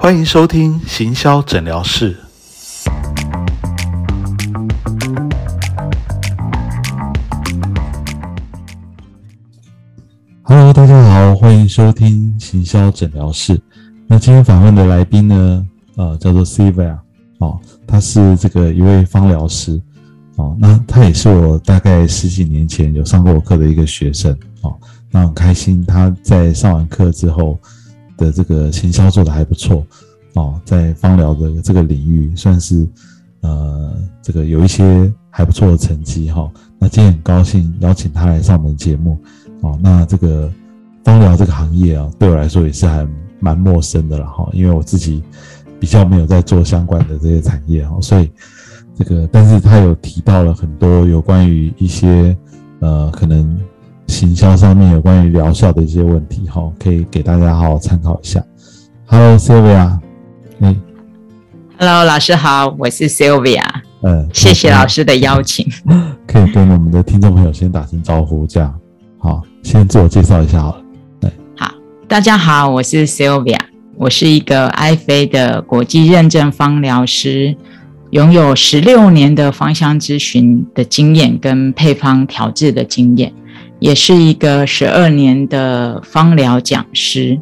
欢迎收听行销诊疗室。Hello，大家好，欢迎收听行销诊疗室。那今天访问的来宾呢，呃，叫做 Sylvia，哦，他是这个一位芳疗师，哦，那他也是我大概十几年前有上过我课的一个学生，哦，那很开心他在上完课之后。的这个行销做的还不错哦，在芳疗的这个领域算是呃这个有一些还不错的成绩哈。那今天很高兴邀请他来上我们节目哦。那这个芳疗这个行业啊，对我来说也是还蛮陌生的了哈，因为我自己比较没有在做相关的这些产业哈，所以这个但是他有提到了很多有关于一些呃可能。行销上面有关于疗效的一些问题，哈，可以给大家好好参考一下。Hello，Sylvia，嗯，Hello，老师好，我是 Sylvia，嗯，谢谢老师的邀请。可以跟我们的听众朋友先打声招呼，这样好，先自我介绍一下好了。对，好，大家好，我是 Sylvia，我是一个爱妃的国际认证芳疗师，拥有十六年的芳香咨询的经验跟配方调制的经验。也是一个十二年的芳疗讲师。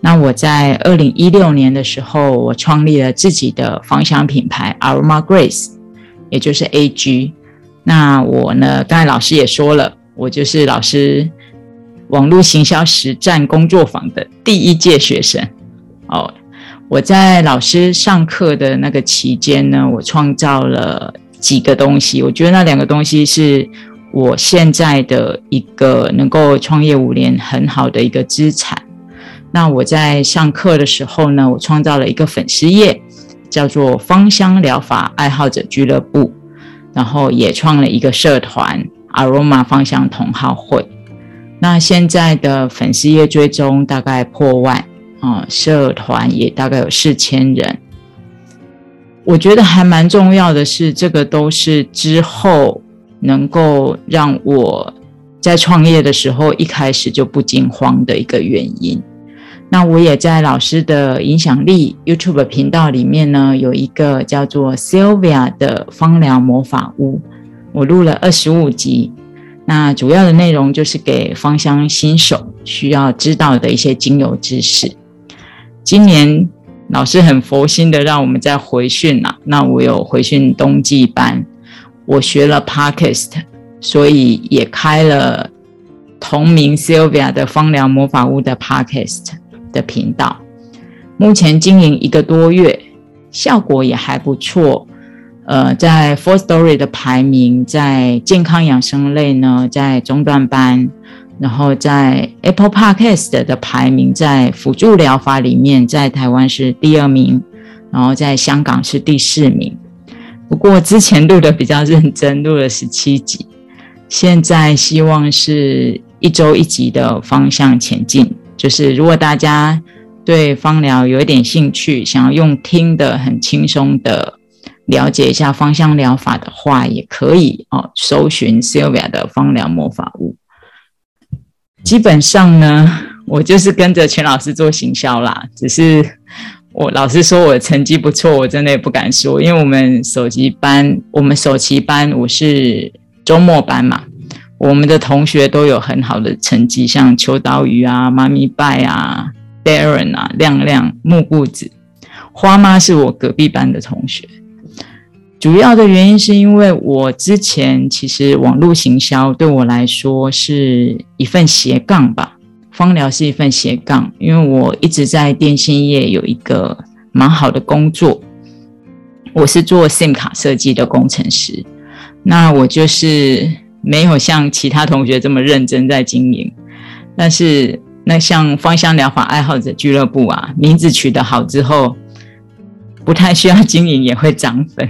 那我在二零一六年的时候，我创立了自己的芳香品牌 Aroma Grace，也就是 AG。那我呢，刚才老师也说了，我就是老师网络行销实战工作坊的第一届学生。哦，我在老师上课的那个期间呢，我创造了几个东西。我觉得那两个东西是。我现在的一个能够创业五年很好的一个资产。那我在上课的时候呢，我创造了一个粉丝页，叫做芳香疗法爱好者俱乐部，然后也创了一个社团 Aroma 芳香同好会。那现在的粉丝页追踪大概破万啊，社团也大概有四千人。我觉得还蛮重要的是，这个都是之后。能够让我在创业的时候一开始就不惊慌的一个原因。那我也在老师的影响力 YouTube 频道里面呢，有一个叫做 Sylvia 的芳疗魔法屋，我录了二十五集。那主要的内容就是给芳香新手需要知道的一些精油知识。今年老师很佛心的让我们再回训啦，那我有回训冬季班。我学了 Podcast，所以也开了同名 Sylvia 的芳疗魔法屋的 Podcast 的频道。目前经营一个多月，效果也还不错。呃，在 Four Story 的排名，在健康养生类呢，在中段班；然后在 Apple Podcast 的排名，在辅助疗法里面，在台湾是第二名，然后在香港是第四名。不过之前录的比较认真，录了十七集，现在希望是一周一集的方向前进。就是如果大家对芳疗有一点兴趣，想要用听的很轻松的了解一下芳香疗法的话，也可以哦，搜寻 Sylvia 的芳疗魔法屋。基本上呢，我就是跟着全老师做行销啦，只是。我老师说我成绩不错，我真的也不敢说，因为我们首级班，我们首期班我是周末班嘛，我们的同学都有很好的成绩，像秋刀鱼啊、妈咪拜啊、Darren 啊、亮亮、木固子、花妈是我隔壁班的同学。主要的原因是因为我之前其实网络行销对我来说是一份斜杠吧。芳疗是一份斜杠，因为我一直在电信业有一个蛮好的工作，我是做 SIM 卡设计的工程师。那我就是没有像其他同学这么认真在经营，但是那像芳香疗法爱好者俱乐部啊，名字取得好之后，不太需要经营也会涨粉。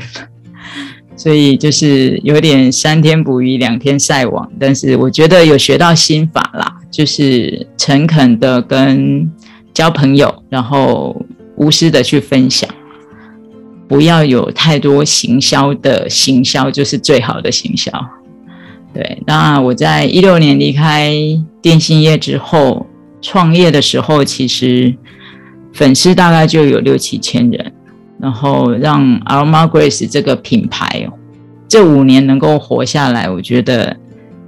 所以就是有点三天捕鱼两天晒网，但是我觉得有学到心法啦，就是诚恳的跟交朋友，然后无私的去分享，不要有太多行销的行销就是最好的行销。对，那我在一六年离开电信业之后，创业的时候其实粉丝大概就有六七千人，然后让 Armagrace 这个品牌这五年能够活下来，我觉得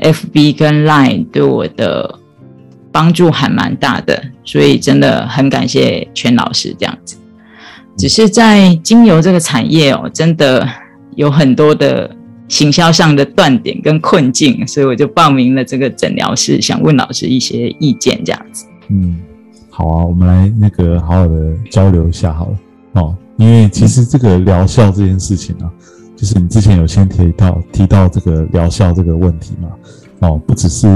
FB 跟 Line 对我的帮助还蛮大的，所以真的很感谢全老师这样子。只是在精油这个产业哦，真的有很多的行销上的断点跟困境，所以我就报名了这个诊疗室，想问老师一些意见这样子。嗯。好啊，我们来那个好好的交流一下好了哦，因为其实这个疗效这件事情啊，就是你之前有先提到提到这个疗效这个问题嘛，哦，不只是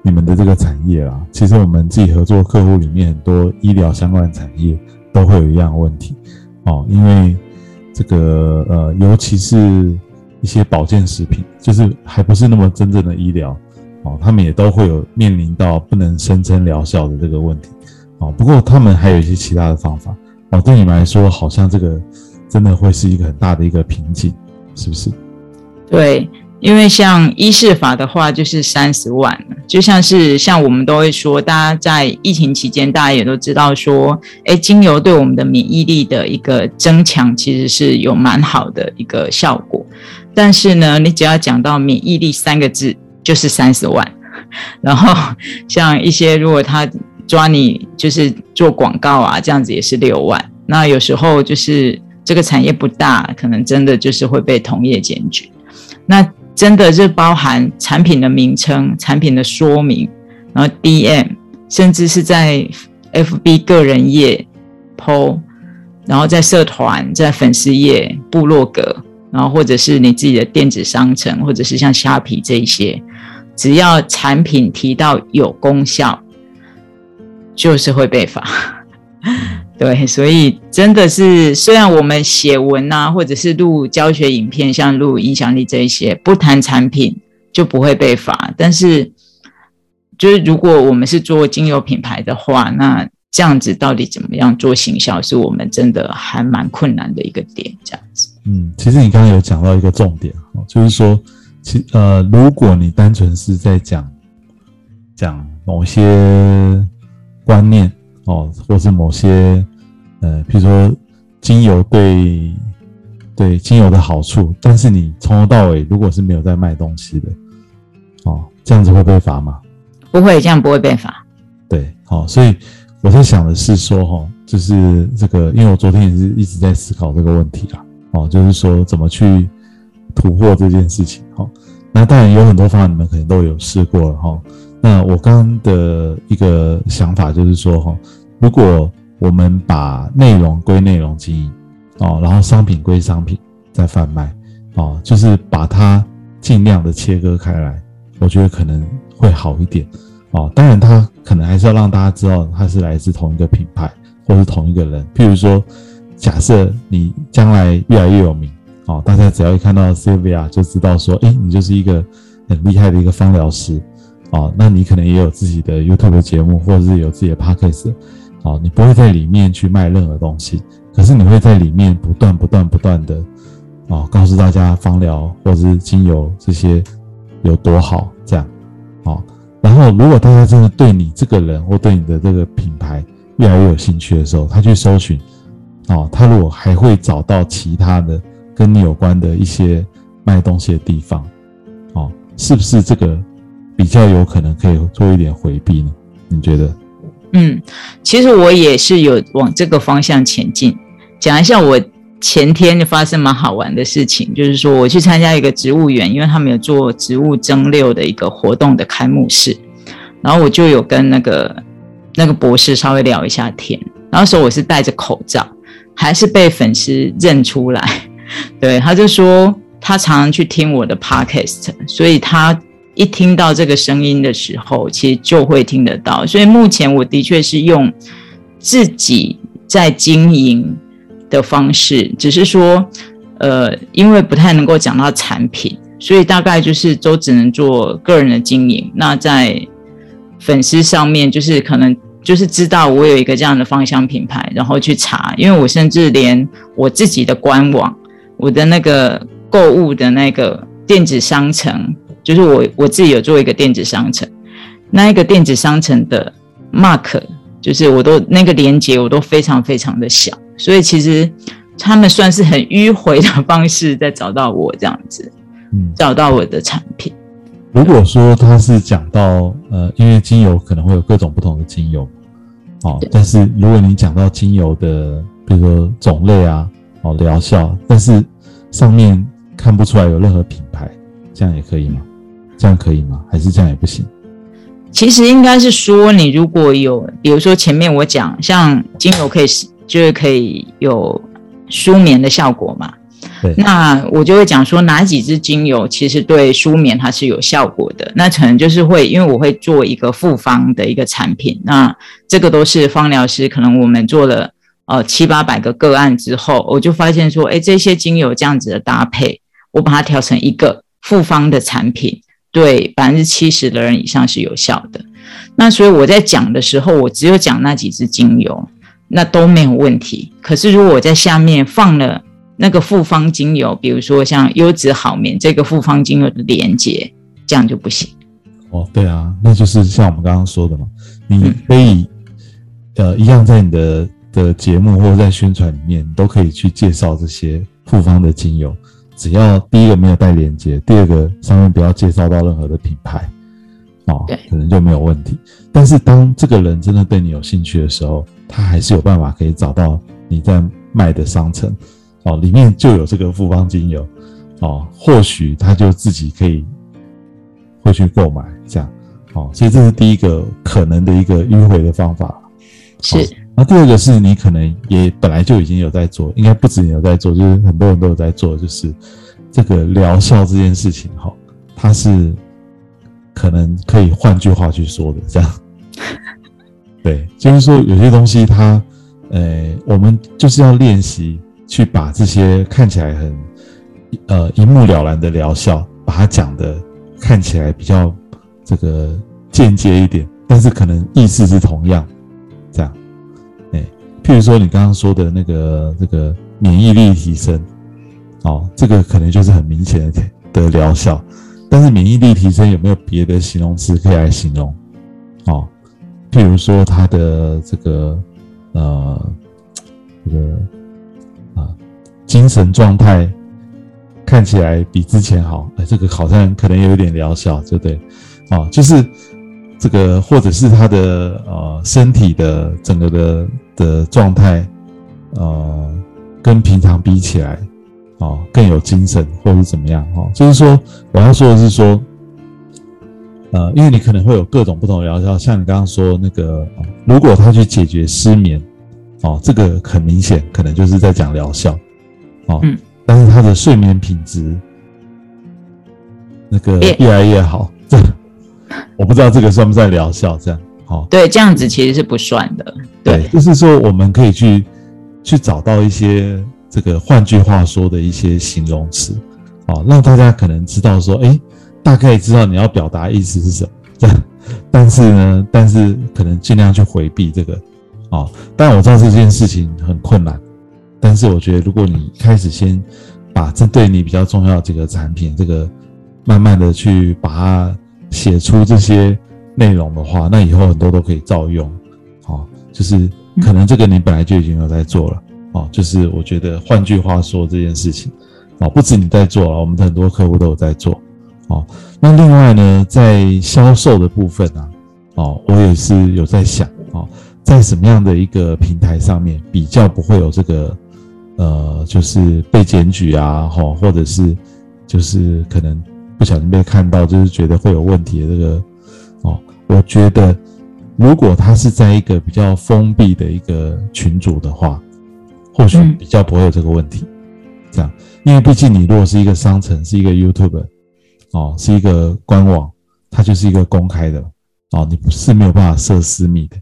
你们的这个产业啊，其实我们自己合作客户里面很多医疗相关产业都会有一样的问题哦，因为这个呃，尤其是一些保健食品，就是还不是那么真正的医疗哦，他们也都会有面临到不能声称疗效的这个问题。哦，不过他们还有一些其他的方法哦。对你们来说，好像这个真的会是一个很大的一个瓶颈，是不是？对，因为像医事法的话，就是三十万，就像是像我们都会说，大家在疫情期间，大家也都知道说，哎，精油对我们的免疫力的一个增强，其实是有蛮好的一个效果。但是呢，你只要讲到免疫力三个字，就是三十万。然后像一些如果他。抓你就是做广告啊，这样子也是六万。那有时候就是这个产业不大，可能真的就是会被同业检举。那真的是包含产品的名称、产品的说明，然后 DM，甚至是在 FB 个人页 PO，然后在社团、在粉丝页、部落格，然后或者是你自己的电子商城，或者是像虾皮这一些，只要产品提到有功效。就是会被罚，对，所以真的是，虽然我们写文啊，或者是录教学影片，像录影响力这一些，不谈产品就不会被罚，但是就是如果我们是做精油品牌的话，那这样子到底怎么样做行销，是我们真的还蛮困难的一个点，这样子。嗯，其实你刚刚有讲到一个重点哦，就是说，其呃，如果你单纯是在讲讲某些。观念哦，或是某些呃，比如说精油对对精油的好处，但是你从头到尾如果是没有在卖东西的哦，这样子会被罚吗？不会，这样不会被罚。对，好，所以我在想的是说哈，就是这个，因为我昨天也是一直在思考这个问题啊，哦，就是说怎么去突破这件事情。哈，那当然有很多方法，你们可能都有试过了哈。那我刚刚的一个想法就是说，哈，如果我们把内容归内容经营，哦，然后商品归商品在贩卖，哦，就是把它尽量的切割开来，我觉得可能会好一点，哦，当然它可能还是要让大家知道它是来自同一个品牌或是同一个人。譬如说，假设你将来越来越有名，哦，大家只要一看到 Sylvia 就知道说，哎，你就是一个很厉害的一个芳疗师。哦，那你可能也有自己的 YouTube 节目，或者是有自己的 Podcast，哦，你不会在里面去卖任何东西，可是你会在里面不断、不断、不断的，哦，告诉大家芳疗或者是精油这些有多好，这样，哦，然后如果大家真的对你这个人或对你的这个品牌越来越有兴趣的时候，他去搜寻，哦，他如果还会找到其他的跟你有关的一些卖东西的地方，哦，是不是这个？比较有可能可以做一点回避呢？你觉得？嗯，其实我也是有往这个方向前进。讲一下我前天就发生蛮好玩的事情，就是说我去参加一个植物园，因为他们有做植物蒸馏的一个活动的开幕式，然后我就有跟那个那个博士稍微聊一下天。然后时候我是戴着口罩，还是被粉丝认出来。对，他就说他常常去听我的 podcast，所以他。一听到这个声音的时候，其实就会听得到。所以目前我的确是用自己在经营的方式，只是说，呃，因为不太能够讲到产品，所以大概就是都只能做个人的经营。那在粉丝上面，就是可能就是知道我有一个这样的芳香品牌，然后去查。因为我甚至连我自己的官网、我的那个购物的那个电子商城。就是我我自己有做一个电子商城，那一个电子商城的 mark 就是我都那个连接我都非常非常的小，所以其实他们算是很迂回的方式在找到我这样子，嗯，找到我的产品。如果说他是讲到呃，因为精油可能会有各种不同的精油，哦，但是如果你讲到精油的，比如说种类啊，哦，疗效，但是上面看不出来有任何品牌，这样也可以吗？这样可以吗？还是这样也不行？其实应该是说，你如果有，比如说前面我讲，像精油可以就是可以有舒眠的效果嘛。那我就会讲说哪几支精油其实对舒眠它是有效果的。那可能就是会，因为我会做一个复方的一个产品。那这个都是芳疗师，可能我们做了呃七八百个个案之后，我就发现说，哎，这些精油这样子的搭配，我把它调成一个复方的产品，对百分之七十的人以上是有效的。那所以我在讲的时候，我只有讲那几支精油，那都没有问题。可是如果我在下面放了。那个复方精油，比如说像优质好眠这个复方精油的连接，这样就不行。哦，对啊，那就是像我们刚刚说的嘛，你可以呃一样在你的的节目或者在宣传里面，都可以去介绍这些复方的精油，只要第一个没有带链接，第二个上面不要介绍到任何的品牌，哦，可能就没有问题。但是当这个人真的对你有兴趣的时候，他还是有办法可以找到你在卖的商城。哦，里面就有这个复方精油，哦，或许他就自己可以会去购买这样，哦，所以这是第一个可能的一个迂回的方法。是，那第二个是你可能也本来就已经有在做，应该不止你有在做，就是很多人都有在做，就是这个疗效这件事情，哈，它是可能可以换句话去说的，这样，对，就是说有些东西它，呃，我们就是要练习。去把这些看起来很呃一目了然的疗效，把它讲的看起来比较这个间接一点，但是可能意思是同样，譬如说你刚刚说的那个这个免疫力提升，哦，这个可能就是很明显的的疗效，但是免疫力提升有没有别的形容词可以来形容？哦，譬如说它的这个呃这个啊。精神状态看起来比之前好，哎，这个好像可能有点疗效，对不对？哦，就是这个，或者是他的呃身体的整个的的状态，呃，跟平常比起来，哦，更有精神，或者是怎么样？哦，就是说，我要说的是说，呃，因为你可能会有各种不同的疗效，像你刚刚说那个，如果他去解决失眠，哦，这个很明显，可能就是在讲疗效。哦，嗯，但是他的睡眠品质那个越来越好，这我不知道这个算不算疗效？这样，哦，对，这样子其实是不算的。对，就是说我们可以去去找到一些这个，换句话说的一些形容词，哦，让大家可能知道说，哎，大概知道你要表达意思是什么。这样，但是呢，但是可能尽量去回避这个，哦，但我知道这件事情很困难。但是我觉得，如果你开始先把这对你比较重要这个产品，这个慢慢的去把它写出这些内容的话，那以后很多都可以照用。哦，就是可能这个你本来就已经有在做了。哦，就是我觉得换句话说这件事情，哦，不止你在做了，我们的很多客户都有在做。哦，那另外呢，在销售的部分呢，哦，我也是有在想，哦，在什么样的一个平台上面比较不会有这个。呃，就是被检举啊，哈，或者是就是可能不小心被看到，就是觉得会有问题的这个，哦，我觉得如果他是在一个比较封闭的一个群组的话，或许比较不会有这个问题。这样，因为毕竟你如果是一个商城，是一个 YouTube，哦，是一个官网，它就是一个公开的，哦，你不是没有办法设私密的，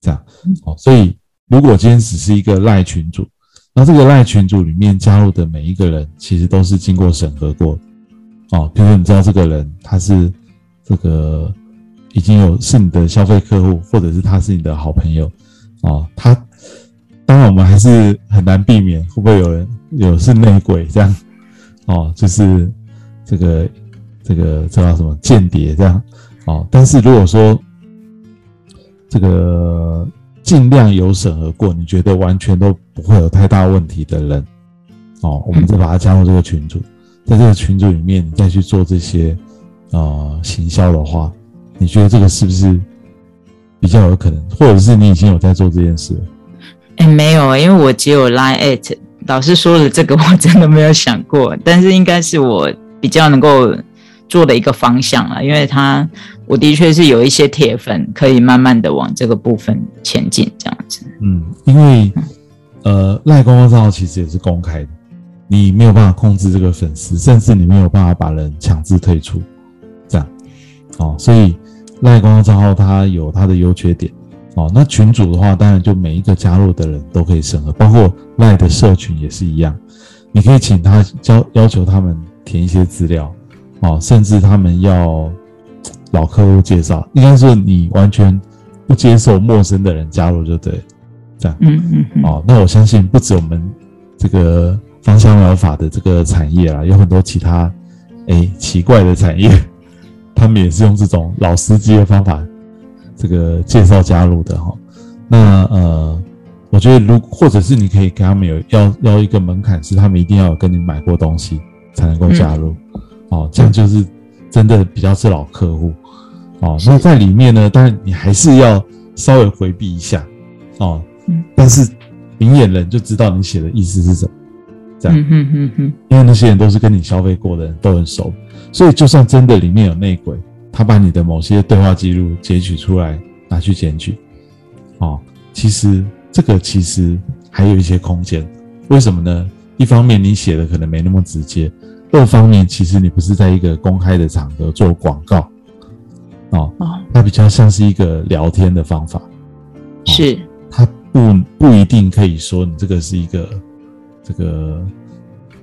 这样，哦，所以如果今天只是一个赖群主。那这个赖群主里面加入的每一个人，其实都是经过审核过，哦，比如说你知道这个人他是这个已经有是你的消费客户，或者是他是你的好朋友，哦，他当然我们还是很难避免会不会有人有是内鬼这样，哦，就是这个这个叫什么间谍这样，哦，但是如果说这个尽量有审核过，你觉得完全都不会有太大问题的人，哦，我们就把他加入这个群组，在这个群组里面，你再去做这些呃行销的话，你觉得这个是不是比较有可能，或者是你已经有在做这件事了？哎，没有，因为我只有 Line at。老师说的这个，我真的没有想过，但是应该是我比较能够做的一个方向了，因为他我的确是有一些铁粉，可以慢慢的往这个部分前进，这样子。嗯，因为呃，赖公众账号其实也是公开的，你没有办法控制这个粉丝，甚至你没有办法把人强制退出，这样哦，所以赖官方账号它有它的优缺点。哦，那群主的话，当然就每一个加入的人都可以审核，包括赖的社群也是一样。你可以请他要要求他们填一些资料，哦，甚至他们要老客户介绍，应该说你完全不接受陌生的人加入就对，这样。嗯嗯嗯。哦，那我相信不止我们这个芳香疗法的这个产业啦，有很多其他哎奇怪的产业，他们也是用这种老司机的方法。这个介绍加入的哈，那呃，我觉得如或者是你可以给他们有要要一个门槛，是他们一定要有跟你买过东西才能够加入，哦，这样就是真的比较是老客户，哦，那在里面呢，当然你还是要稍微回避一下，哦，但是明眼人就知道你写的意思是什么，这样，嗯嗯嗯因为那些人都是跟你消费过的人，都很熟，所以就算真的里面有内鬼。他把你的某些对话记录截取出来拿去检举，哦，其实这个其实还有一些空间，为什么呢？一方面你写的可能没那么直接，二方面其实你不是在一个公开的场合做广告，哦，它比较像是一个聊天的方法，是，它不不一定可以说你这个是一个这个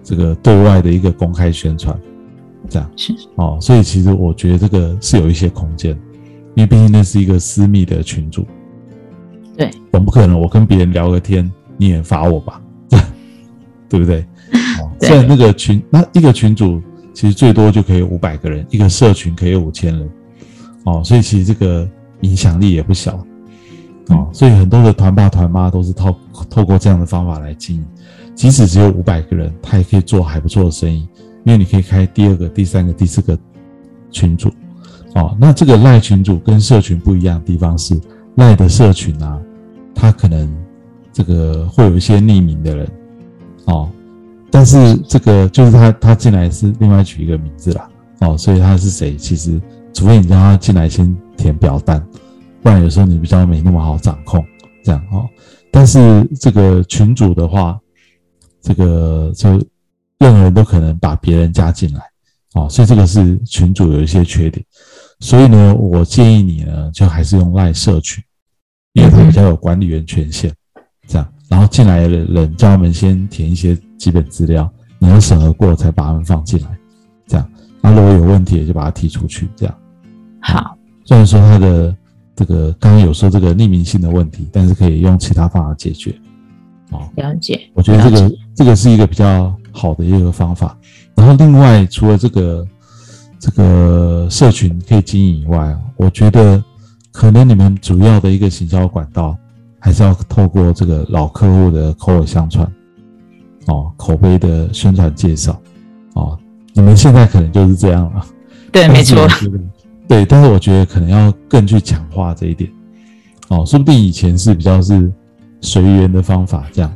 这个对外的一个公开宣传。这样是。哦，所以其实我觉得这个是有一些空间，因为毕竟那是一个私密的群组，对，总不可能我跟别人聊个天，你也罚我吧，对不对？哦，虽然那个群，那一个群组其实最多就可以五百个人，一个社群可以五千人，哦，所以其实这个影响力也不小，哦，所以很多的团爸团妈都是透透过这样的方法来经营，即使只有五百个人，他也可以做还不错的生意。因为你可以开第二个、第三个、第四个群组，哦，那这个赖群组跟社群不一样的地方是，赖的社群啊，它可能这个会有一些匿名的人，哦，但是这个就是他他进来是另外取一个名字啦，哦，所以他是谁，其实除非你让他进来先填表单，不然有时候你比较没那么好掌控，这样哦，但是这个群主的话，这个就。任何人都可能把别人加进来，哦，所以这个是群主有一些缺点，所以呢，我建议你呢，就还是用赖社群，因为它比较有管理员权限，这样，然后进来的人叫他们先填一些基本资料，你要审核过才把他们放进来，这样，那如果有问题就把他踢出去，这样。好，虽然说他的这个刚刚有说这个匿名性的问题，但是可以用其他方法解决。哦，了解。我觉得这个这个是一个比较。好的一个方法，然后另外除了这个这个社群可以经营以外我觉得可能你们主要的一个行销管道还是要透过这个老客户的口耳相传，哦，口碑的宣传介绍，哦，你们现在可能就是这样了，对，没错，对，但是我觉得可能要更去强化这一点，哦，说不定以前是比较是随缘的方法，这样，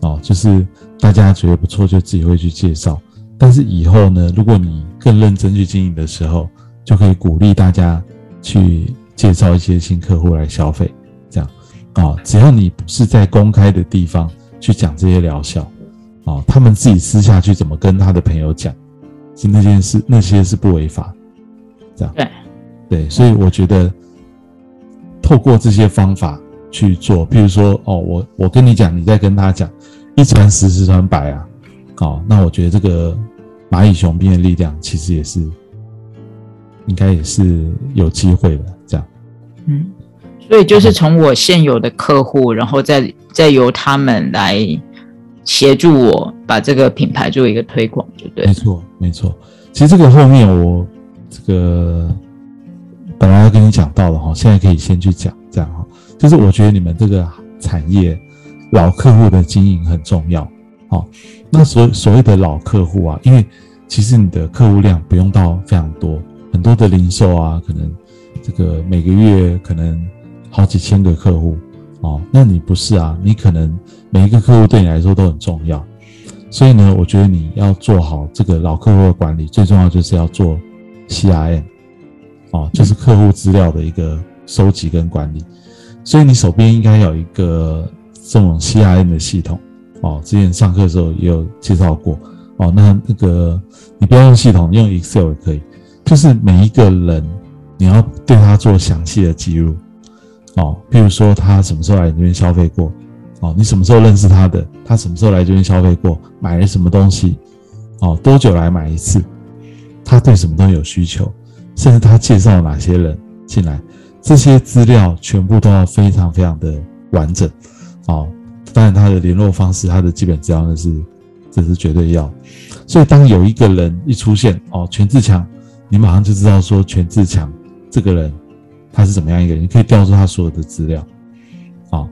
哦，就是。大家觉得不错，就自己会去介绍。但是以后呢，如果你更认真去经营的时候，就可以鼓励大家去介绍一些新客户来消费。这样啊，只要你不是在公开的地方去讲这些疗效啊，他们自己私下去怎么跟他的朋友讲，是那件事，那些是不违法。这样对对，所以我觉得透过这些方法去做，譬如说哦，我我跟你讲，你再跟他讲。一传十，十传百啊！哦，那我觉得这个蚂蚁雄兵的力量，其实也是应该也是有机会的。这样，嗯，所以就是从我现有的客户，然后再再由他们来协助我把这个品牌做一个推广，对不对？没错，没错。其实这个后面我这个本来要跟你讲到了哈，现在可以先去讲这样哈。就是我觉得你们这个产业老客户的经营很重要。好，那所所谓的老客户啊，因为其实你的客户量不用到非常多，很多的零售啊，可能这个每个月可能好几千个客户哦，那你不是啊？你可能每一个客户对你来说都很重要，所以呢，我觉得你要做好这个老客户的管理，最重要就是要做 CRM，哦，就是客户资料的一个收集跟管理，所以你手边应该有一个这种 CRM 的系统。哦，之前上课的时候也有介绍过。哦，那那个你不要用系统，用 Excel 也可以。就是每一个人，你要对他做详细的记录。哦，比如说他什么时候来这边消费过？哦，你什么时候认识他的？他什么时候来这边消费过？买了什么东西？哦，多久来买一次？他对什么东西有需求？甚至他介绍哪些人进来？这些资料全部都要非常非常的完整。哦。当然，他的联络方式、他的基本资料那是，这是绝对要。所以，当有一个人一出现，哦，全志强，你马上就知道说全志强这个人他是怎么样一个人，你可以调出他所有的资料。啊，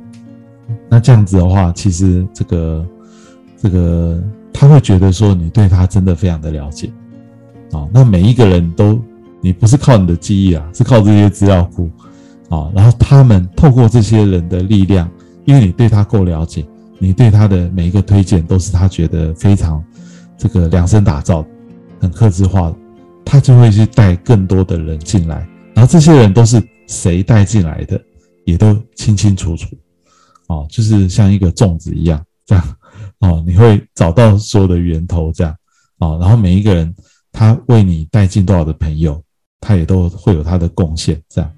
那这样子的话，其实这个这个他会觉得说你对他真的非常的了解。啊，那每一个人都，你不是靠你的记忆啊，是靠这些资料库。啊，然后他们透过这些人的力量。因为你对他够了解，你对他的每一个推荐都是他觉得非常这个量身打造、很克制化的，他就会去带更多的人进来，然后这些人都是谁带进来的，也都清清楚楚，哦，就是像一个粽子一样这样，哦，你会找到所有的源头这样，哦，然后每一个人他为你带进多少的朋友，他也都会有他的贡献，这样。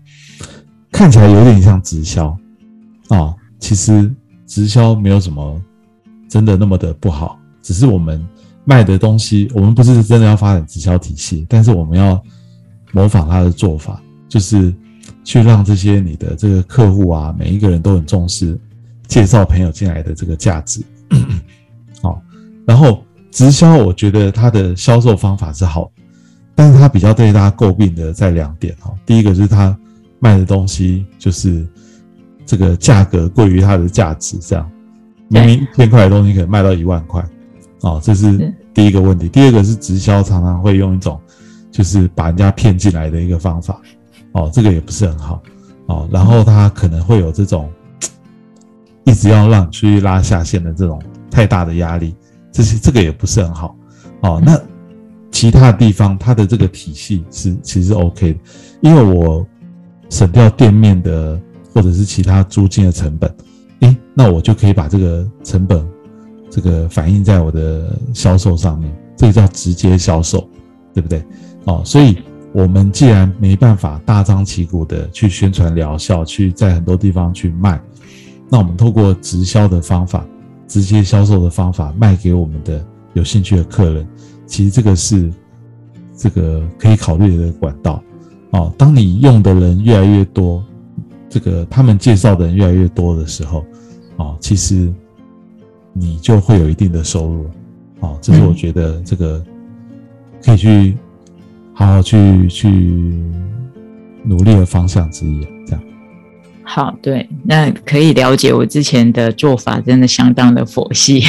看起来有点像直销，啊。其实直销没有什么真的那么的不好，只是我们卖的东西，我们不是真的要发展直销体系，但是我们要模仿他的做法，就是去让这些你的这个客户啊，每一个人都很重视介绍朋友进来的这个价值。好，然后直销，我觉得它的销售方法是好，但是它比较对大家诟病的在两点哈，第一个是它卖的东西就是。这个价格贵于它的价值，这样明明一千块的东西可以卖到一万块，哦，这是第一个问题。第二个是直销常常会用一种就是把人家骗进来的一个方法，哦，这个也不是很好，哦，然后他可能会有这种 一直要让你去拉下线的这种太大的压力，这些这个也不是很好，哦，那其他地方它的这个体系是其实 OK 的，因为我省掉店面的。或者是其他租金的成本，诶，那我就可以把这个成本，这个反映在我的销售上面，这个叫直接销售，对不对？哦，所以我们既然没办法大张旗鼓的去宣传疗效，去在很多地方去卖，那我们透过直销的方法，直接销售的方法卖给我们的有兴趣的客人，其实这个是这个可以考虑的管道。哦，当你用的人越来越多。这个他们介绍的人越来越多的时候，哦，其实你就会有一定的收入，哦，这是我觉得这个可以去好好去去努力的方向之一。这样，好，对，那可以了解我之前的做法，真的相当的佛系，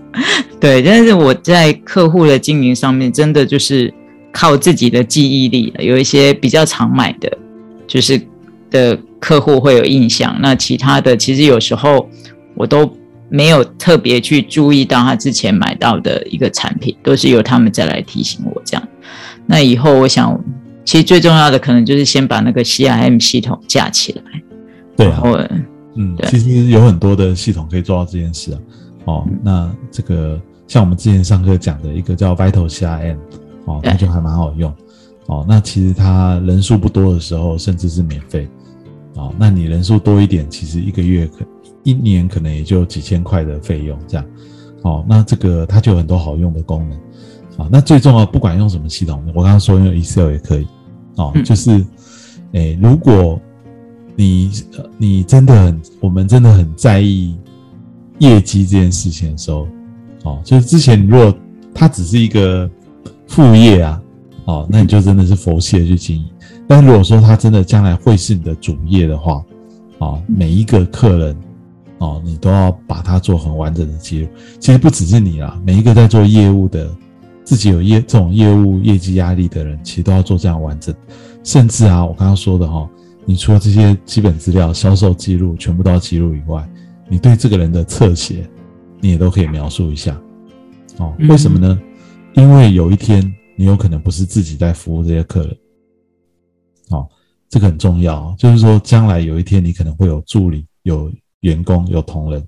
对，但是我在客户的经营上面，真的就是靠自己的记忆力，有一些比较常买的，就是的。客户会有印象，那其他的其实有时候我都没有特别去注意到他之前买到的一个产品，都是由他们再来提醒我这样。那以后我想，其实最重要的可能就是先把那个 CRM 系统架起来。对啊，嗯，其实有很多的系统可以做到这件事啊。哦，那这个像我们之前上课讲的一个叫 Vital CRM，哦，那就还蛮好用。哦，那其实它人数不多的时候，甚至是免费。哦，那你人数多一点，其实一个月可一年可能也就几千块的费用这样。哦，那这个它就有很多好用的功能。啊，那最重要，不管用什么系统，我刚刚说用 Excel 也可以。哦，就是，诶，如果你你真的很，我们真的很在意业绩这件事情的时候，哦，就是之前如果它只是一个副业啊，哦，那你就真的是佛系的去经营。但如果说他真的将来会是你的主业的话，啊，每一个客人哦，你都要把它做很完整的记录。其实不只是你啦，每一个在做业务的，自己有业这种业务业绩压力的人，其实都要做这样完整。甚至啊，我刚刚说的哈，你除了这些基本资料、销售记录全部都要记录以外，你对这个人的侧写，你也都可以描述一下。哦，为什么呢？因为有一天你有可能不是自己在服务这些客人。哦，这个很重要，就是说将来有一天你可能会有助理、有员工、有同仁，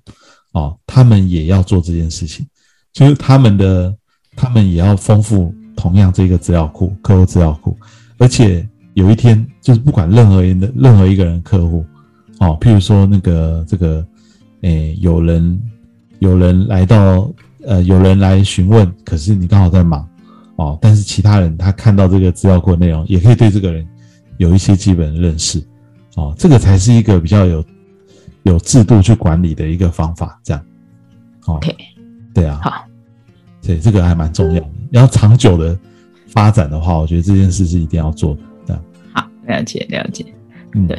哦，他们也要做这件事情，就是他们的他们也要丰富同样这个资料库、客户资料库，而且有一天就是不管任何人的任何一个人客户，哦，譬如说那个这个，诶，有人有人来到，呃，有人来询问，可是你刚好在忙，哦，但是其他人他看到这个资料库的内容，也可以对这个人。有一些基本的认识，哦，这个才是一个比较有有制度去管理的一个方法，这样，哦，对啊，好，对，这个还蛮重要的。要长久的发展的话，我觉得这件事是一定要做的，这样。好，了解了解，嗯，对。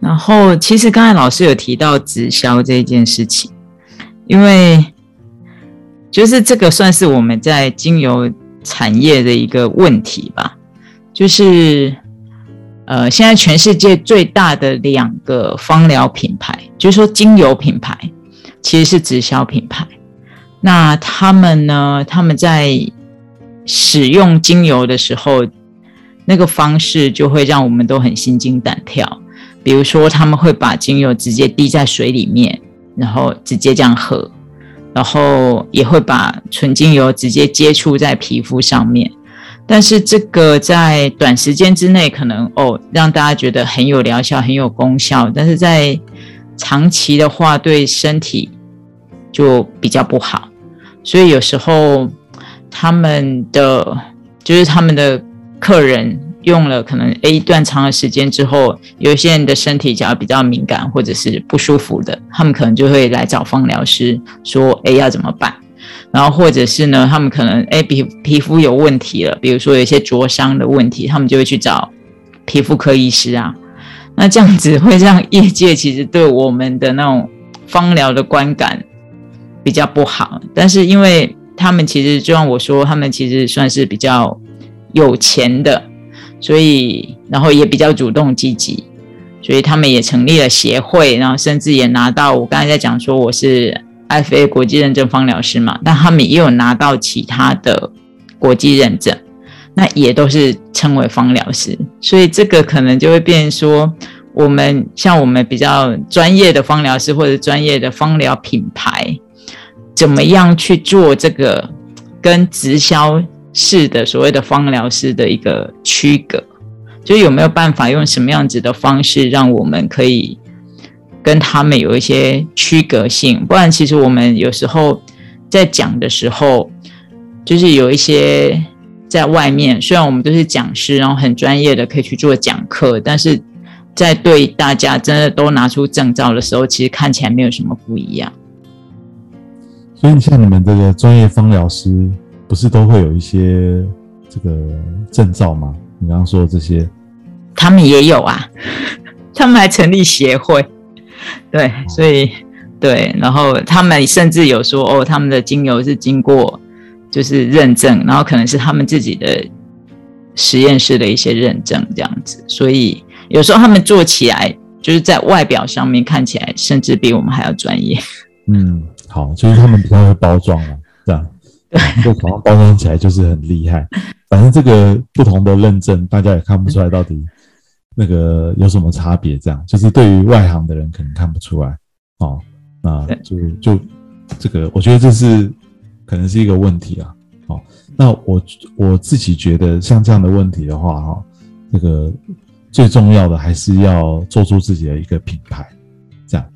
然后，其实刚才老师有提到直销这件事情，因为就是这个算是我们在精油产业的一个问题吧，就是。呃，现在全世界最大的两个芳疗品牌，就是说精油品牌，其实是直销品牌。那他们呢？他们在使用精油的时候，那个方式就会让我们都很心惊胆跳。比如说，他们会把精油直接滴在水里面，然后直接这样喝，然后也会把纯精油直接接触在皮肤上面。但是这个在短时间之内可能哦让大家觉得很有疗效、很有功效，但是在长期的话对身体就比较不好。所以有时候他们的就是他们的客人用了可能 A 一段长的时间之后，有些人的身体只要比较敏感或者是不舒服的，他们可能就会来找芳疗师说：“哎，要怎么办？”然后或者是呢，他们可能哎皮皮肤有问题了，比如说有一些灼伤的问题，他们就会去找皮肤科医师啊。那这样子会让业界其实对我们的那种芳疗的观感比较不好。但是因为他们其实就像我说，他们其实算是比较有钱的，所以然后也比较主动积极，所以他们也成立了协会，然后甚至也拿到我刚才在讲说我是。F.A. 国际认证芳疗师嘛，但他们也有拿到其他的国际认证，那也都是称为芳疗师，所以这个可能就会变说，我们像我们比较专业的芳疗师或者专业的芳疗品牌，怎么样去做这个跟直销式的所谓的芳疗师的一个区隔，就有没有办法用什么样子的方式让我们可以。跟他们有一些区隔性，不然其实我们有时候在讲的时候，就是有一些在外面，虽然我们都是讲师，然后很专业的可以去做讲课，但是在对大家真的都拿出证照的时候，其实看起来没有什么不一样。所以像你们这个专业芳疗师，不是都会有一些这个证照吗？你刚刚说的这些，他们也有啊，他们还成立协会。对，所以对，然后他们甚至有说哦，他们的精油是经过就是认证，然后可能是他们自己的实验室的一些认证这样子，所以有时候他们做起来就是在外表上面看起来，甚至比我们还要专业。嗯，好，就是他们比较会包装啊，这样，对，就好像包装起来就是很厉害。反正这个不同的认证，大家也看不出来到底。那个有什么差别？这样就是对于外行的人可能看不出来哦。那就就这个，我觉得这是可能是一个问题啊。哦，那我我自己觉得像这样的问题的话，哈，这个最重要的还是要做出自己的一个品牌。这样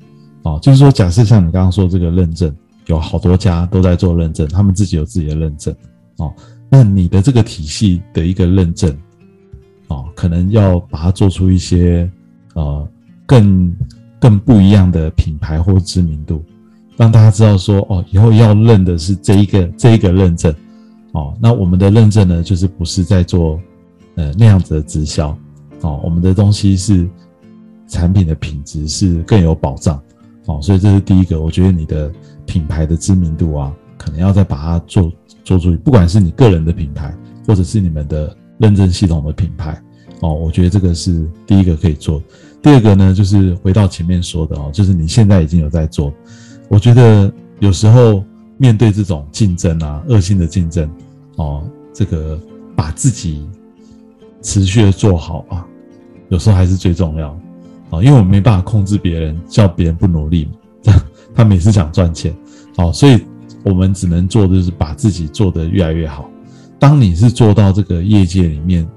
哦，就是说，假设像你刚刚说这个认证，有好多家都在做认证，他们自己有自己的认证哦。那你的这个体系的一个认证。哦，可能要把它做出一些呃更更不一样的品牌或知名度，让大家知道说哦，以后要认的是这一个这一个认证哦。那我们的认证呢，就是不是在做呃那样子的直销哦，我们的东西是产品的品质是更有保障哦。所以这是第一个，我觉得你的品牌的知名度啊，可能要再把它做做出去，不管是你个人的品牌，或者是你们的认证系统的品牌哦，我觉得这个是第一个可以做。第二个呢，就是回到前面说的哦，就是你现在已经有在做，我觉得有时候面对这种竞争啊，恶性的竞争哦，这个把自己持续的做好啊，有时候还是最重要啊，因为我们没办法控制别人，叫别人不努力嘛，这 样他每次想赚钱，哦，所以我们只能做的就是把自己做得越来越好。当你是做到这个业界里面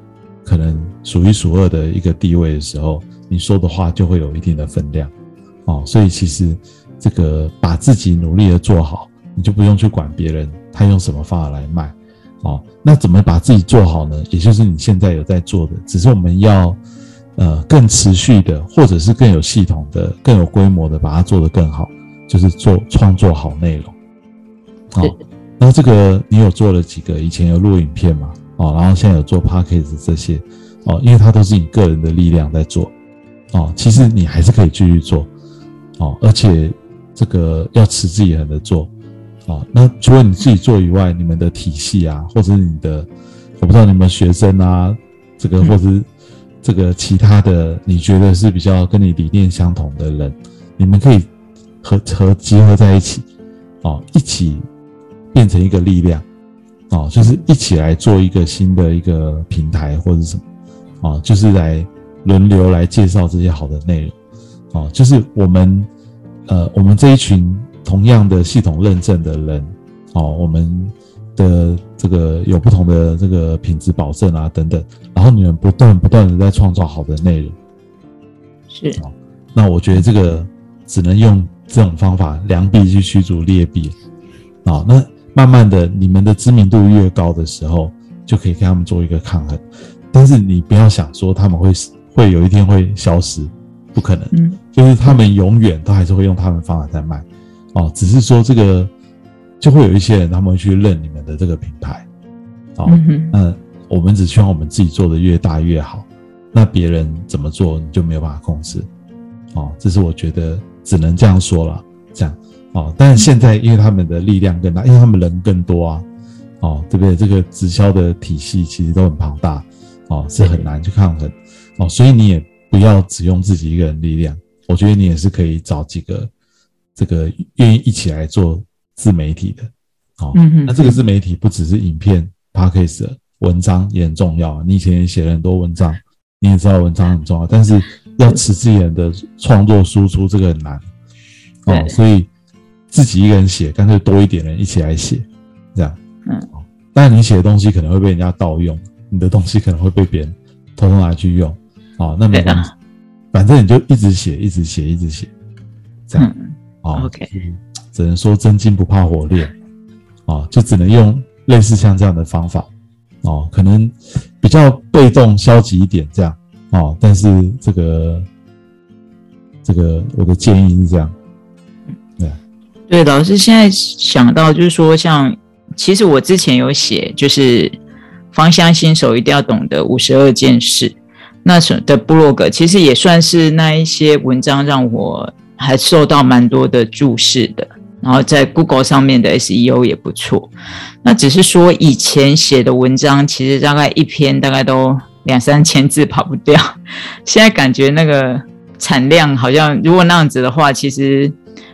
可能数一数二的一个地位的时候。你说的话就会有一定的分量，哦，所以其实这个把自己努力的做好，你就不用去管别人他用什么方法来卖，哦，那怎么把自己做好呢？也就是你现在有在做的，只是我们要呃更持续的，或者是更有系统的、更有规模的把它做得更好，就是做创作好内容，哦，那这个你有做了几个？以前有录影片嘛，哦，然后现在有做 p a c k a g e 这些，哦，因为它都是你个人的力量在做。哦，其实你还是可以继续做，哦，而且这个要持之以恒的做，哦，那除了你自己做以外，你们的体系啊，或者是你的，我不知道你们学生啊，这个或者这个其他的，你觉得是比较跟你理念相同的人，你们可以合合结合在一起，哦，一起变成一个力量，哦，就是一起来做一个新的一个平台或者什么，哦，就是来。轮流来介绍这些好的内容，哦，就是我们，呃，我们这一群同样的系统认证的人，哦，我们的这个有不同的这个品质保证啊等等，然后你们不断不断的在创造好的内容，是，那我觉得这个只能用这种方法良币去驱逐劣币，啊，那慢慢的你们的知名度越高的时候，就可以跟他们做一个抗衡，但是你不要想说他们会。会有一天会消失，不可能。嗯，就是他们永远都还是会用他们方法在卖，哦，只是说这个就会有一些人他们会去认你们的这个品牌，哦，那我们只希望我们自己做的越大越好，那别人怎么做你就没有办法控制，哦，这是我觉得只能这样说了，这样，哦，但是现在因为他们的力量更大，因为他们人更多啊，哦，对不对？这个直销的体系其实都很庞大，哦，是很难去抗衡。哦，所以你也不要只用自己一个人力量，我觉得你也是可以找几个这个愿意一起来做自媒体的。哦，那这个自媒体不只是影片、podcast、文章也很重要。你以前也写了很多文章，你也知道文章很重要，但是要持之以恒的创作输出这个很难。哦，所以自己一个人写，干脆多一点人一起来写，这样。嗯。但你写的东西可能会被人家盗用，你的东西可能会被别人偷偷拿去用。哦，那没关系，反正你就一直写，一直写，一直写，这样，哦，OK，只能说真金不怕火炼，哦，就只能用类似像这样的方法，哦，可能比较被动消极一点这样，哦，但是这个这个我的建议是这样，对，对，老师现在想到就是说，像其实我之前有写，就是芳香新手一定要懂得五十二件事。那什的部落格其实也算是那一些文章让我还受到蛮多的注视的，然后在 Google 上面的 SEO 也不错。那只是说以前写的文章其实大概一篇大概都两三千字跑不掉，现在感觉那个产量好像如果那样子的话，其实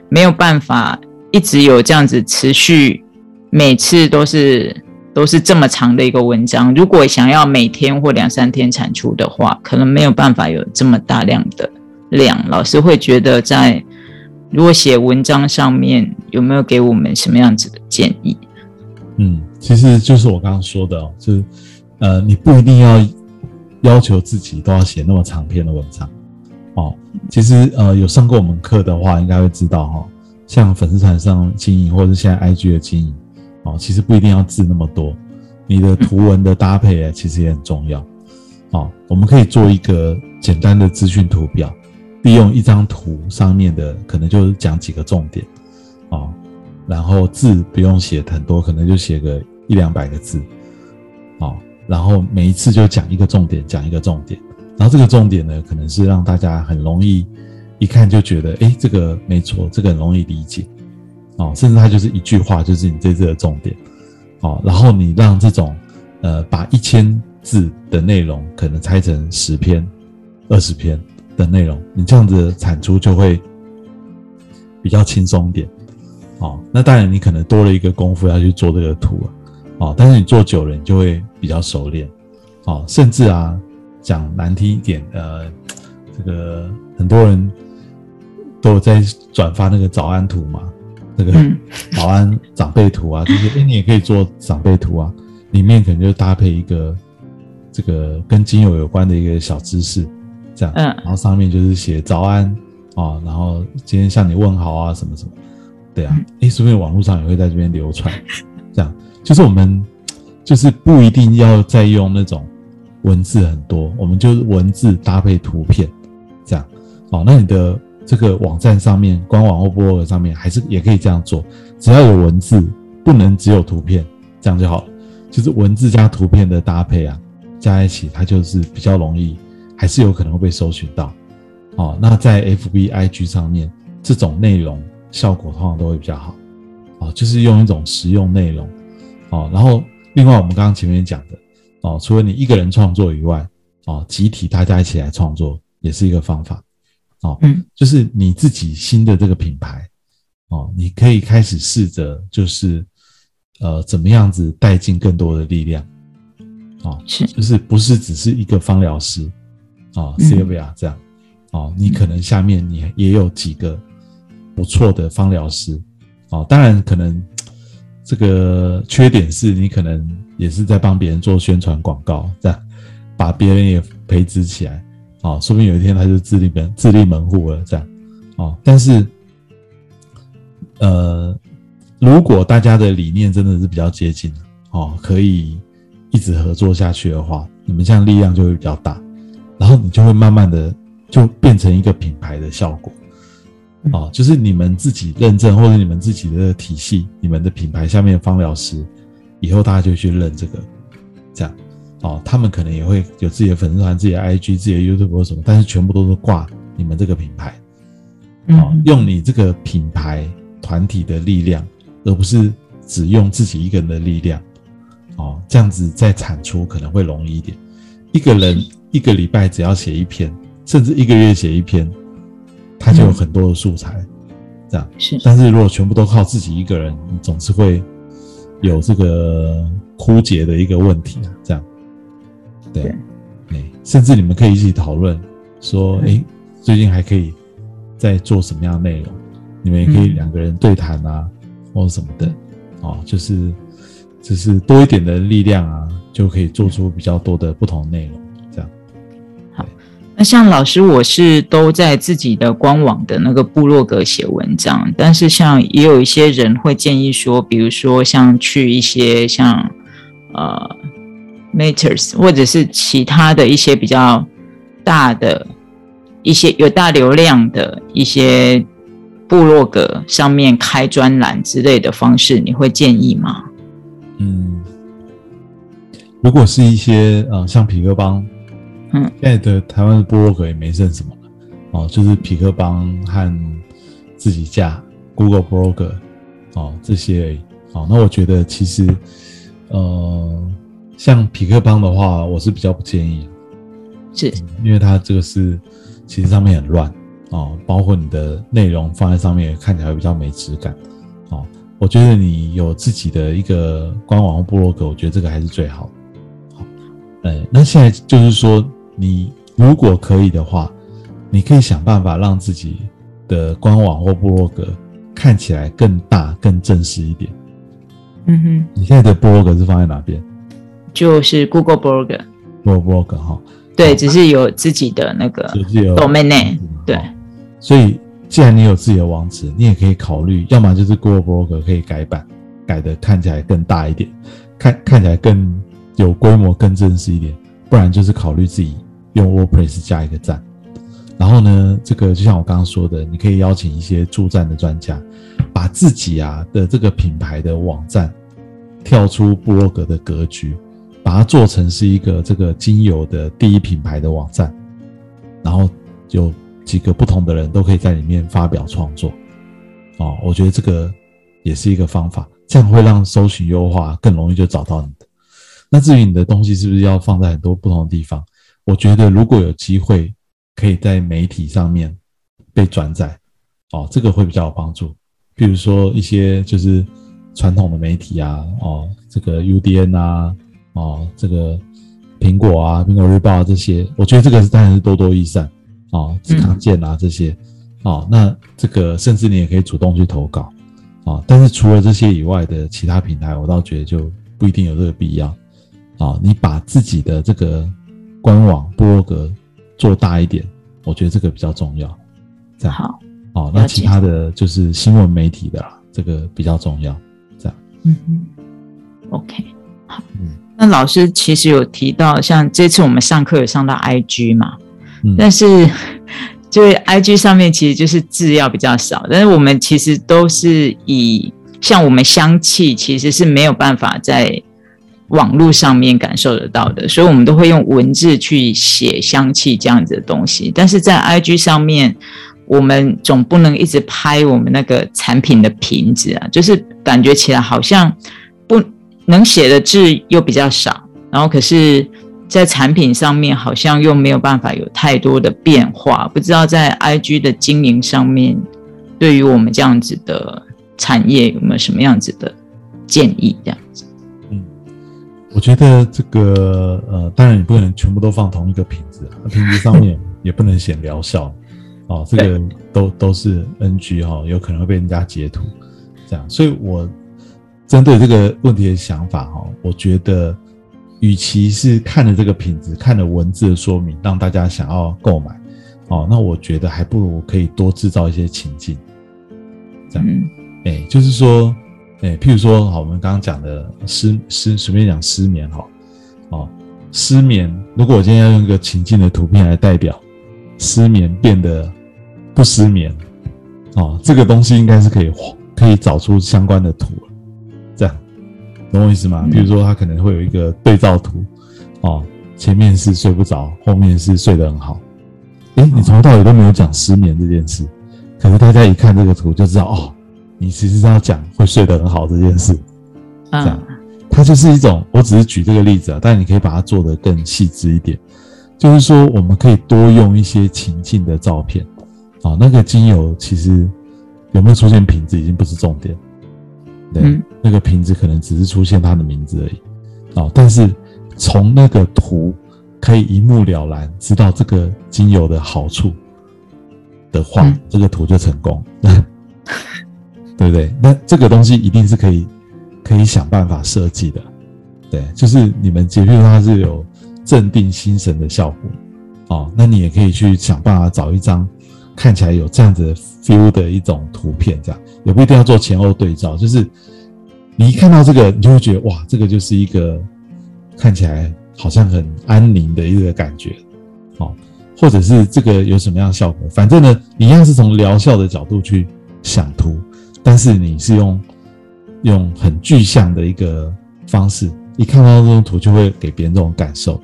没有办法一直有这样子持续，每次都是。都是这么长的一个文章，如果想要每天或两三天产出的话，可能没有办法有这么大量的量。老师会觉得，在如果写文章上面有没有给我们什么样子的建议？嗯，其实就是我刚刚说的，就是呃，你不一定要要求自己都要写那么长篇的文章哦。其实呃，有上过我们课的话，应该会知道哈，像粉丝团上经营，或者是现在 IG 的经营。哦，其实不一定要字那么多，你的图文的搭配啊，其实也很重要。哦，我们可以做一个简单的资讯图表，利用一张图上面的可能就是讲几个重点，哦，然后字不用写很多，可能就写个一两百个字，哦，然后每一次就讲一个重点，讲一个重点，然后这个重点呢，可能是让大家很容易一看就觉得，哎，这个没错，这个很容易理解，哦，甚至它就是一句话，就是你这次的重点，哦，然后你让这种呃把一千字的内容可能拆成十篇、二十篇的内容，你这样子产出就会比较轻松点，哦，那当然你可能多了一个功夫要去做这个图啊，哦，但是你做久了，你就会比较熟练，哦，甚至啊。讲难听一点，呃，这个很多人都有在转发那个早安图嘛，那个早安长辈图啊，这些哎，你也可以做长辈图啊，里面可能就搭配一个这个跟精油有关的一个小知识，这样，嗯，然后上面就是写早安啊，然后今天向你问好啊，什么什么，对啊，哎，说不定网络上也会在这边流传，这样，就是我们就是不一定要再用那种。文字很多，我们就是文字搭配图片，这样，哦，那你的这个网站上面、官网或博客上面，还是也可以这样做，只要有文字，不能只有图片，这样就好了。就是文字加图片的搭配啊，加在一起，它就是比较容易，还是有可能会被搜寻到。哦，那在 F B I G 上面，这种内容效果通常都会比较好。哦，就是用一种实用内容。哦，然后另外我们刚刚前面讲的。哦，除了你一个人创作以外，哦，集体大家一起来创作也是一个方法。哦，嗯，就是你自己新的这个品牌，哦，你可以开始试着就是，呃，怎么样子带进更多的力量。哦，是，就是不是只是一个芳疗师，哦，Sylvia 这样，哦，你可能下面你也有几个不错的芳疗师，哦，当然可能这个缺点是你可能。也是在帮别人做宣传广告，这样把别人也培植起来，哦，说不定有一天他就自立门自立门户了，这样，哦，但是，呃，如果大家的理念真的是比较接近，哦，可以一直合作下去的话，你们这样力量就会比较大，然后你就会慢慢的就变成一个品牌的效果，哦，就是你们自己认证或者你们自己的体系，你们的品牌下面的芳疗师。以后大家就去认这个，这样，哦，他们可能也会有自己的粉丝团、自己的 IG、自己的 YouTube 或什么，但是全部都是挂你们这个品牌，哦，用你这个品牌团体的力量，而不是只用自己一个人的力量，哦，这样子在产出可能会容易一点。一个人一个礼拜只要写一篇，甚至一个月写一篇，他就有很多的素材，这样是。但是如果全部都靠自己一个人，你总是会。有这个枯竭的一个问题啊，这样，对，哎，甚至你们可以一起讨论，说，哎，最近还可以在做什么样的内容？你们也可以两个人对谈啊，或者什么的，哦，就是，就是多一点的力量啊，就可以做出比较多的不同内容。那像老师，我是都在自己的官网的那个部落格写文章，但是像也有一些人会建议说，比如说像去一些像呃 Matters 或者是其他的一些比较大的一些有大流量的一些部落格上面开专栏之类的方式，你会建议吗？嗯，如果是一些呃像皮克邦。现在的台湾的部落格也没剩什么了，哦，就是匹克邦和自己架 Google Blogger，哦，这些而已。哦，那我觉得其实，呃，像匹克邦的话，我是比较不建议，是，因为它这个是其实上面很乱，哦，包括你的内容放在上面看起来比较没质感，哦，我觉得你有自己的一个官网或部落格，我觉得这个还是最好的。好，哎，那现在就是说。你如果可以的话，你可以想办法让自己的官网或部落格看起来更大、更正式一点。嗯哼，你现在的部落格是放在哪边？就是 Google Blog。Google Blog 哈。对，只是有自己的那个 domain name。对。所以，既然你有自己的网址，你也可以考虑，要么就是 Google Blog 可以改版，改的看起来更大一点，看看起来更有规模、更正式一点。不然就是考虑自己。用 WordPress 加一个站，然后呢，这个就像我刚刚说的，你可以邀请一些助站的专家，把自己啊的这个品牌的网站跳出布洛格的格局，把它做成是一个这个精油的第一品牌的网站然后有几个不同的人都可以在里面发表创作，哦，我觉得这个也是一个方法，这样会让搜寻优化更容易就找到你的。那至于你的东西是不是要放在很多不同的地方？我觉得如果有机会可以在媒体上面被转载，哦，这个会比较有帮助。比如说一些就是传统的媒体啊，哦，这个 UDN 啊，哦，这个苹果啊，苹果日报啊这些，我觉得这个当然是多多益善，哦，智康健啊这些，哦，那这个甚至你也可以主动去投稿，啊，但是除了这些以外的其他平台，我倒觉得就不一定有这个必要，啊，你把自己的这个官网、部落格做大一点，我觉得这个比较重要，这样好。哦，那其他的就是新闻媒体的啦，这个比较重要，这样。嗯嗯，OK，好。嗯，那老师其实有提到，像这次我们上课有上到 IG 嘛，嗯，但是就是 IG 上面其实就是字要比较少，但是我们其实都是以像我们香气其实是没有办法在网络上面感受得到的，所以我们都会用文字去写香气这样子的东西，但是在 IG 上面。我们总不能一直拍我们那个产品的瓶子啊，就是感觉起来好像不能写的字又比较少，然后可是，在产品上面好像又没有办法有太多的变化。不知道在 IG 的经营上面，对于我们这样子的产业有没有什么样子的建议？这样子，嗯，我觉得这个呃，当然你不可能全部都放同一个瓶子，瓶子上面也不能显疗效。哦，这个都都是 NG 哈，有可能会被人家截图，这样，所以我针对这个问题的想法哈，我觉得，与其是看了这个品质，看了文字的说明，让大家想要购买，哦，那我觉得还不如可以多制造一些情境，这样，哎，就是说，哎，譬如说，好，我们刚刚讲的失失，随便讲失眠哈，哦，失眠，如果我今天要用一个情境的图片来代表。失眠变得不失眠，哦，这个东西应该是可以可以找出相关的图懂我意思吗？比如说，他可能会有一个对照图，哦，前面是睡不着，后面是睡得很好。诶，你从头到尾都没有讲失眠这件事，可是大家一看这个图就知道，哦，你其实是要讲会睡得很好这件事。这样，它就是一种，我只是举这个例子啊，但你可以把它做得更细致一点。就是说，我们可以多用一些情境的照片，啊，那个精油其实有没有出现瓶子已经不是重点，对，那个瓶子可能只是出现它的名字而已，哦，但是从那个图可以一目了然知道这个精油的好处的话，这个图就成功，对不对？那这个东西一定是可以可以想办法设计的，对，就是你们解譬如它是有。镇定心神的效果，哦，那你也可以去想办法找一张看起来有这样子 feel 的一种图片，这样也不一定要做前后对照，就是你一看到这个，你就会觉得哇，这个就是一个看起来好像很安宁的一个感觉，哦，或者是这个有什么样的效果，反正呢，一样是从疗效的角度去想图，但是你是用用很具象的一个方式，一看到这种图就会给别人这种感受。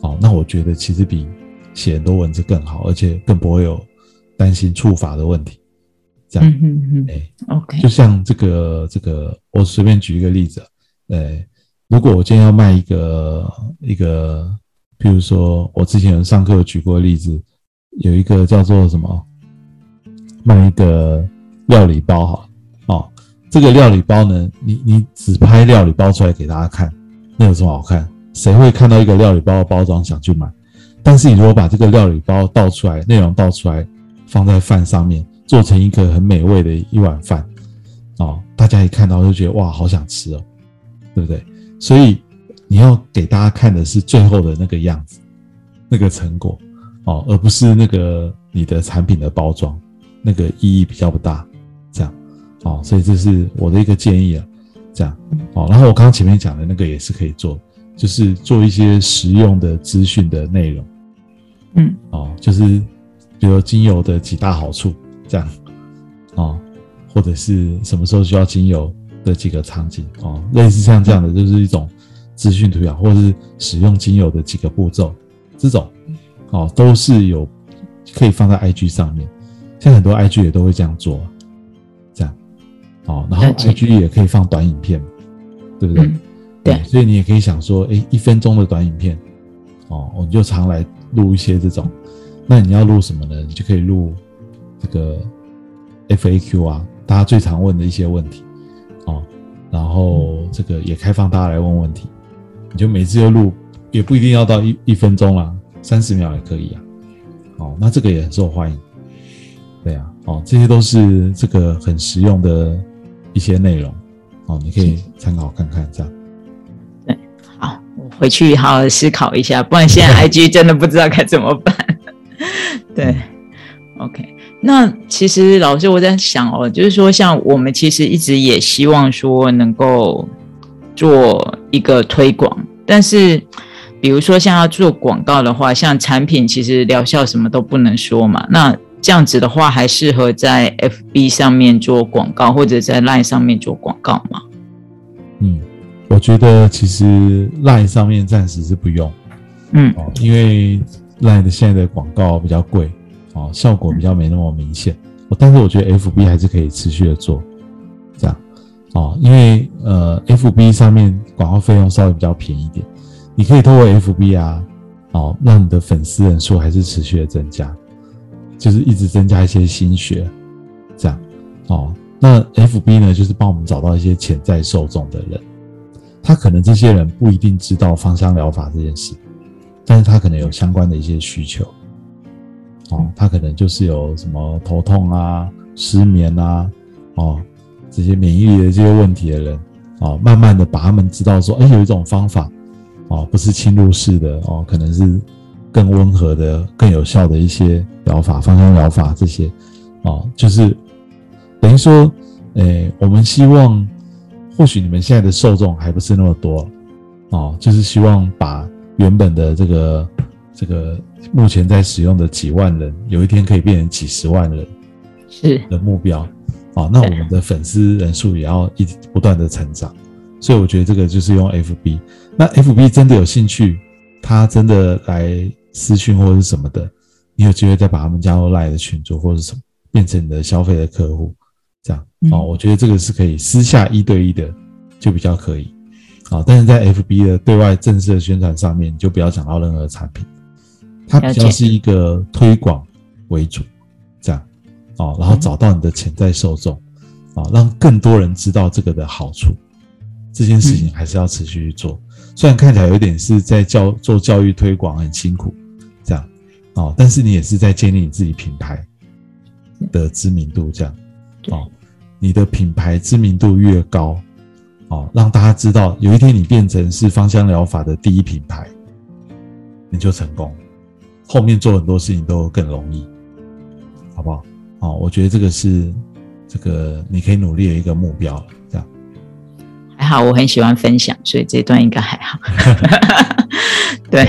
哦，那我觉得其实比写很多文字更好，而且更不会有担心触法的问题。这样，嗯嗯嗯哎，OK，就像这个这个，我随便举一个例子，呃，如果我今天要卖一个一个，譬如说我之前有上课举过例子，有一个叫做什么，卖一个料理包哈，哦，这个料理包呢，你你只拍料理包出来给大家看，那有什么好看？谁会看到一个料理包的包装想去买？但是你如果把这个料理包倒出来，内容倒出来，放在饭上面，做成一个很美味的一碗饭，哦，大家一看到就觉得哇，好想吃哦，对不对？所以你要给大家看的是最后的那个样子，那个成果哦，而不是那个你的产品的包装，那个意义比较不大。这样哦，所以这是我的一个建议啊，这样哦。然后我刚刚前面讲的那个也是可以做。就是做一些实用的资讯的内容，嗯，哦，就是比如精油的几大好处，这样，哦，或者是什么时候需要精油的几个场景，哦，类似像这样的，就是一种资讯图表，或者是使用精油的几个步骤，这种，哦，都是有可以放在 IG 上面，现在很多 IG 也都会这样做，这样，哦，然后 IG 也可以放短影片，对不对？嗯对所以你也可以想说，诶，一分钟的短影片，哦，我们就常来录一些这种。那你要录什么呢？你就可以录这个 FAQ 啊，大家最常问的一些问题，哦，然后这个也开放大家来问问题，你就每次就录，也不一定要到一一分钟啦，三十秒也可以啊。哦，那这个也很受欢迎。对啊，哦，这些都是这个很实用的一些内容，哦，你可以参考看看这样。对好，我回去好好思考一下，不然现在 IG 真的不知道该怎么办。对，OK。那其实老师我在想哦，就是说，像我们其实一直也希望说能够做一个推广，但是比如说像要做广告的话，像产品其实疗效什么都不能说嘛。那这样子的话，还适合在 FB 上面做广告，或者在 Line 上面做广告吗？嗯，我觉得其实 Line 上面暂时是不用嗯哦，因为 Line 的现在的广告比较贵哦，效果比较没那么明显。但是我觉得 FB 还是可以持续的做，这样哦，因为呃 FB 上面广告费用稍微比较便宜点，你可以透过 FB 啊，哦，让你的粉丝人数还是持续的增加，就是一直增加一些心血，这样哦。那 FB 呢，就是帮我们找到一些潜在受众的人，他可能这些人不一定知道芳香疗法这件事，但是他可能有相关的一些需求，哦，他可能就是有什么头痛啊、失眠啊，哦，这些免疫力的这些问题的人，哦，慢慢的把他们知道说，哎，有一种方法，哦，不是侵入式的，哦，可能是更温和的、更有效的一些疗法，芳香疗法这些，哦，就是等于说，诶，我们希望，或许你们现在的受众还不是那么多，哦，就是希望把原本的这个这个目前在使用的几万人，有一天可以变成几十万人是。的目标，啊，那我们的粉丝人数也要一直不断的成长，所以我觉得这个就是用 FB，那 FB 真的有兴趣，他真的来私讯或者是什么的，你有机会再把他们加入 Line 的群组或者什么，变成你的消费的客户。这样。啊哦，我觉得这个是可以私下一对一的，就比较可以。啊、但是在 FB 的对外正式的宣传上面，你就不要讲到任何产品，它比较是一个推广为主，这样。哦，然后找到你的潜在受众啊、让更多人知道这个的好处，这件事情还是要持续去做。虽然看起来有点是在教做教育推广很辛苦，这样。哦，但是你也是在建立你自己品牌的知名度，这样。哦，你的品牌知名度越高，哦，让大家知道，有一天你变成是芳香疗法的第一品牌，你就成功，后面做很多事情都更容易，好不好？哦，我觉得这个是这个你可以努力的一个目标了，这样。还好，我很喜欢分享，所以这段应该还好。对，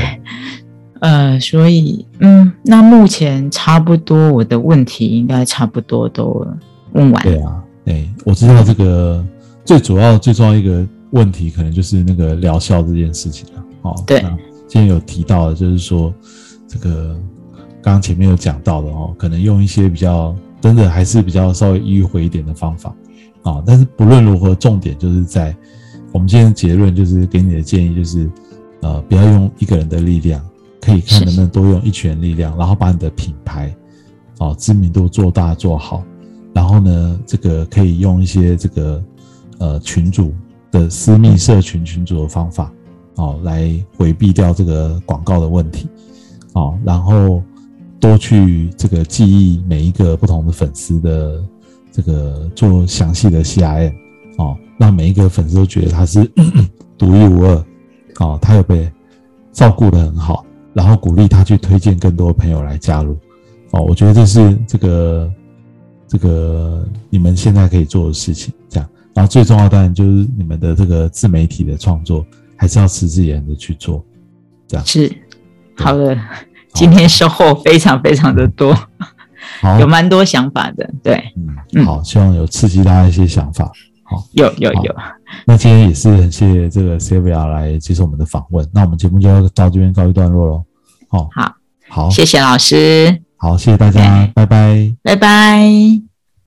呃，所以嗯，那目前差不多我的问题应该差不多都问完。对啊，哎，我知道这个最主要、最重要一个问题，可能就是那个疗效这件事情了。哦，对今天有提到的，就是说这个刚前面有讲到的哦，可能用一些比较真的还是比较稍微迂回一点的方法啊、但是不论如何，重点就是在我们今天的结论，就是给你的建议就是，呃，不要用一个人的力量，可以看能不能多用一群力量，然后把你的品牌哦知名度做大做好。然后呢，这个可以用一些这个呃群主的私密社群群主的方法哦，来回避掉这个广告的问题哦，然后多去这个记忆每一个不同的粉丝的这个做详细的 CRM 哦，让每一个粉丝都觉得他是 独一无二哦，他有被照顾的很好，然后鼓励他去推荐更多朋友来加入哦，我觉得这是这个。这个你们现在可以做的事情，这样，然后最重要当然就是你们的这个自媒体的创作，还是要持之以恒的去做，这样。是好的，今天收获非常非常的多，有蛮多想法的。对，嗯，嗯好，希望有刺激大家一些想法。好，有有有，那今天也是很谢谢这个 Sylvia 来接受我们的访问，那我们节目就要到这边告一段落喽。哦，好，好，谢谢老师。好，谢谢大家，拜拜。拜拜。